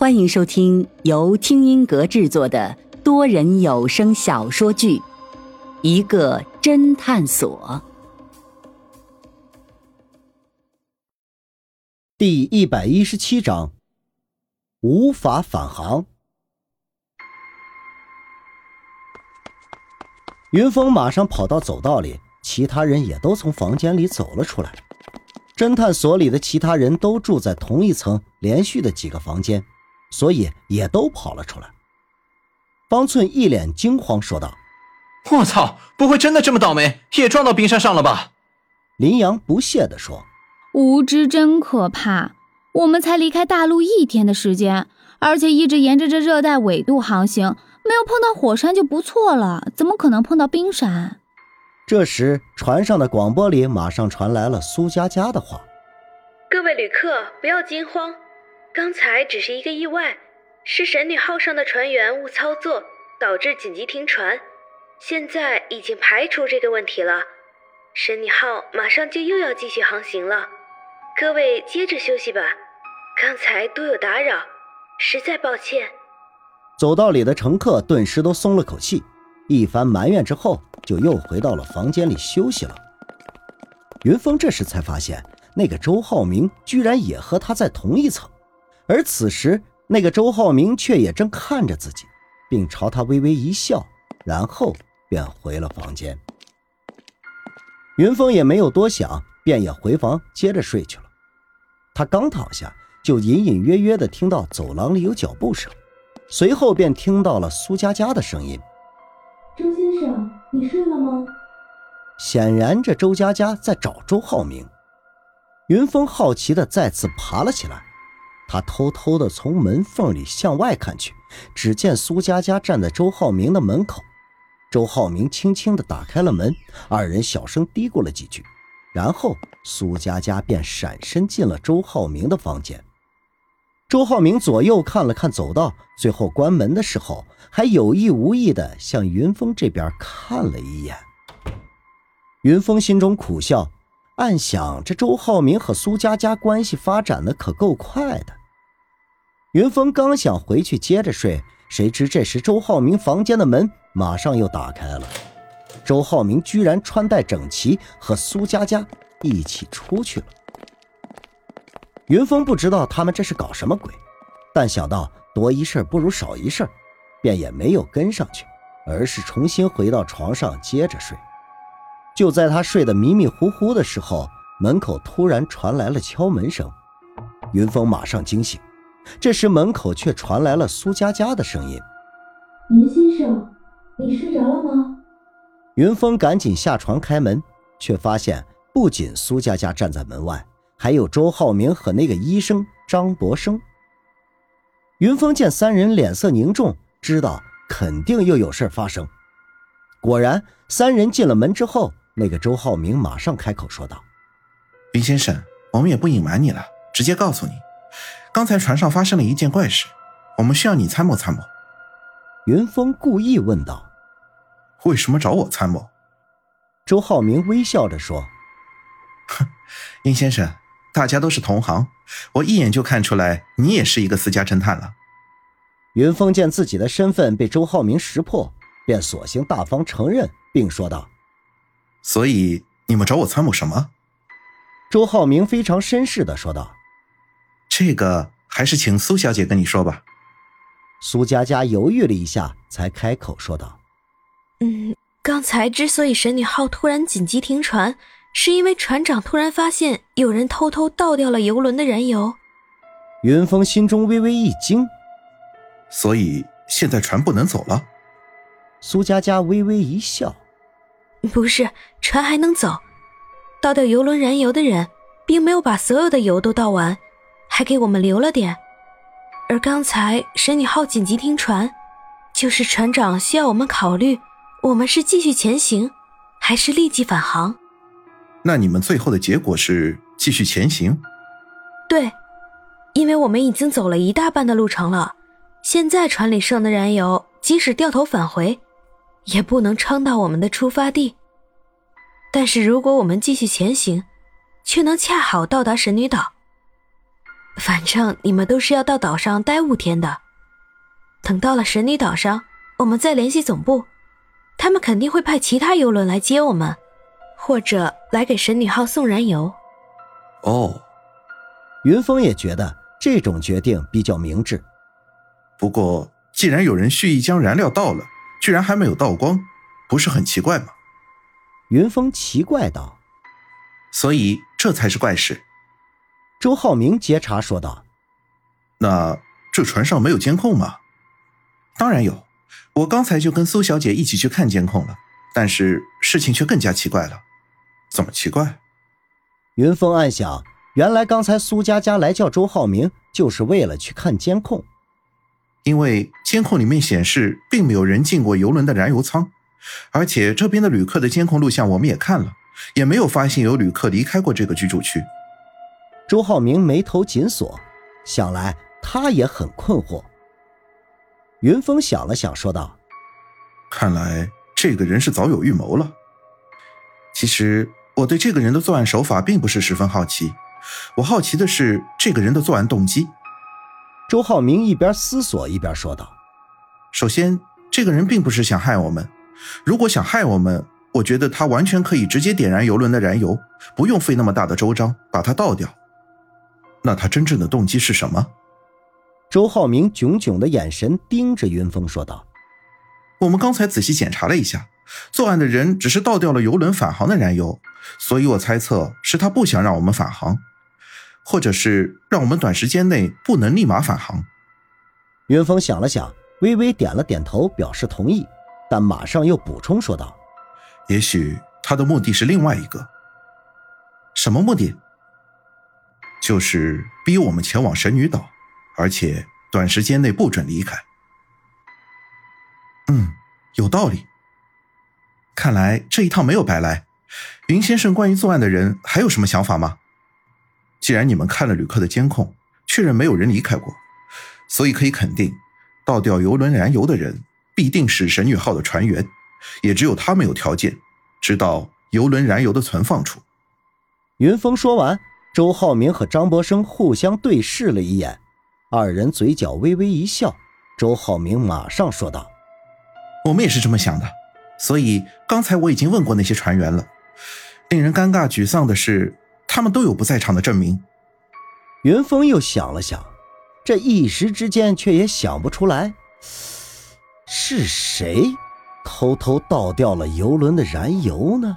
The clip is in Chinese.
欢迎收听由听音阁制作的多人有声小说剧《一个侦探所》第一百一十七章：无法返航。云峰马上跑到走道里，其他人也都从房间里走了出来。侦探所里的其他人都住在同一层连续的几个房间。所以也都跑了出来。方寸一脸惊慌说道：“我操，不会真的这么倒霉，也撞到冰山上了吧？”林阳不屑地说：“无知真可怕。我们才离开大陆一天的时间，而且一直沿着这热带纬度航行，没有碰到火山就不错了，怎么可能碰到冰山？”这时，船上的广播里马上传来了苏佳佳的话：“各位旅客，不要惊慌。”刚才只是一个意外，是神女号上的船员误操作导致紧急停船，现在已经排除这个问题了。神女号马上就又要继续航行了，各位接着休息吧。刚才多有打扰，实在抱歉。走道里的乘客顿时都松了口气，一番埋怨之后，就又回到了房间里休息了。云峰这时才发现，那个周浩明居然也和他在同一层。而此时，那个周浩明却也正看着自己，并朝他微微一笑，然后便回了房间。云峰也没有多想，便也回房接着睡去了。他刚躺下，就隐隐约约地听到走廊里有脚步声，随后便听到了苏佳佳的声音：“周先生，你睡了吗？”显然，这周佳佳在找周浩明。云峰好奇地再次爬了起来。他偷偷的从门缝里向外看去，只见苏佳佳站在周浩明的门口。周浩明轻轻的打开了门，二人小声嘀咕了几句，然后苏佳佳便闪身进了周浩明的房间。周浩明左右看了看走道，最后关门的时候，还有意无意的向云峰这边看了一眼。云峰心中苦笑，暗想：这周浩明和苏佳佳关系发展的可够快的。云峰刚想回去接着睡，谁知这时周浩明房间的门马上又打开了。周浩明居然穿戴整齐，和苏佳佳一起出去了。云峰不知道他们这是搞什么鬼，但想到多一事不如少一事，便也没有跟上去，而是重新回到床上接着睡。就在他睡得迷迷糊糊的时候，门口突然传来了敲门声，云峰马上惊醒。这时，门口却传来了苏佳佳的声音：“云先生，你睡着了吗？”云峰赶紧下床开门，却发现不仅苏佳佳站在门外，还有周浩明和那个医生张博生。云峰见三人脸色凝重，知道肯定又有事发生。果然，三人进了门之后，那个周浩明马上开口说道：“云先生，我们也不隐瞒你了，直接告诉你。”刚才船上发生了一件怪事，我们需要你参谋参谋。云峰故意问道：“为什么找我参谋？”周浩明微笑着说：“哼，殷先生，大家都是同行，我一眼就看出来你也是一个私家侦探了。”云峰见自己的身份被周浩明识破，便索性大方承认，并说道：“所以你们找我参谋什么？”周浩明非常绅士的说道。这个还是请苏小姐跟你说吧。苏佳佳犹豫了一下，才开口说道：“嗯，刚才之所以神女号突然紧急停船，是因为船长突然发现有人偷偷倒掉了游轮的燃油。”云峰心中微微一惊，所以现在船不能走了。苏佳佳微微一笑：“不是，船还能走。倒掉游轮燃油的人，并没有把所有的油都倒完。”还给我们留了点，而刚才神女号紧急停船，就是船长需要我们考虑，我们是继续前行，还是立即返航？那你们最后的结果是继续前行？对，因为我们已经走了一大半的路程了，现在船里剩的燃油，即使掉头返回，也不能撑到我们的出发地。但是如果我们继续前行，却能恰好到达神女岛。反正你们都是要到岛上待五天的。等到了神女岛上，我们再联系总部，他们肯定会派其他游轮来接我们，或者来给神女号送燃油。哦，云峰也觉得这种决定比较明智。不过，既然有人蓄意将燃料倒了，居然还没有倒光，不是很奇怪吗？云峰奇怪道。所以这才是怪事。周浩明接茬说道：“那这船上没有监控吗？”“当然有，我刚才就跟苏小姐一起去看监控了。但是事情却更加奇怪了。怎么奇怪？”云峰暗想：原来刚才苏佳佳来叫周浩明，就是为了去看监控。因为监控里面显示，并没有人进过游轮的燃油舱，而且这边的旅客的监控录像我们也看了，也没有发现有旅客离开过这个居住区。周浩明眉头紧锁，想来他也很困惑。云峰想了想，说道：“看来这个人是早有预谋了。其实我对这个人的作案手法并不是十分好奇，我好奇的是这个人的作案动机。”周浩明一边思索一边说道：“首先，这个人并不是想害我们。如果想害我们，我觉得他完全可以直接点燃游轮的燃油，不用费那么大的周章把它倒掉。”那他真正的动机是什么？周浩明炯炯的眼神盯着云峰说道：“我们刚才仔细检查了一下，作案的人只是倒掉了游轮返航的燃油，所以我猜测是他不想让我们返航，或者是让我们短时间内不能立马返航。”云峰想了想，微微点了点头，表示同意，但马上又补充说道：“也许他的目的是另外一个，什么目的？”就是逼我们前往神女岛，而且短时间内不准离开。嗯，有道理。看来这一趟没有白来。云先生，关于作案的人还有什么想法吗？既然你们看了旅客的监控，确认没有人离开过，所以可以肯定，倒掉游轮燃油的人必定是神女号的船员，也只有他们有条件知道游轮燃油的存放处。云峰说完。周浩明和张博生互相对视了一眼，二人嘴角微微一笑。周浩明马上说道：“我们也是这么想的，所以刚才我已经问过那些船员了。令人尴尬沮丧的是，他们都有不在场的证明。”云峰又想了想，这一时之间却也想不出来是谁偷偷倒掉了游轮的燃油呢？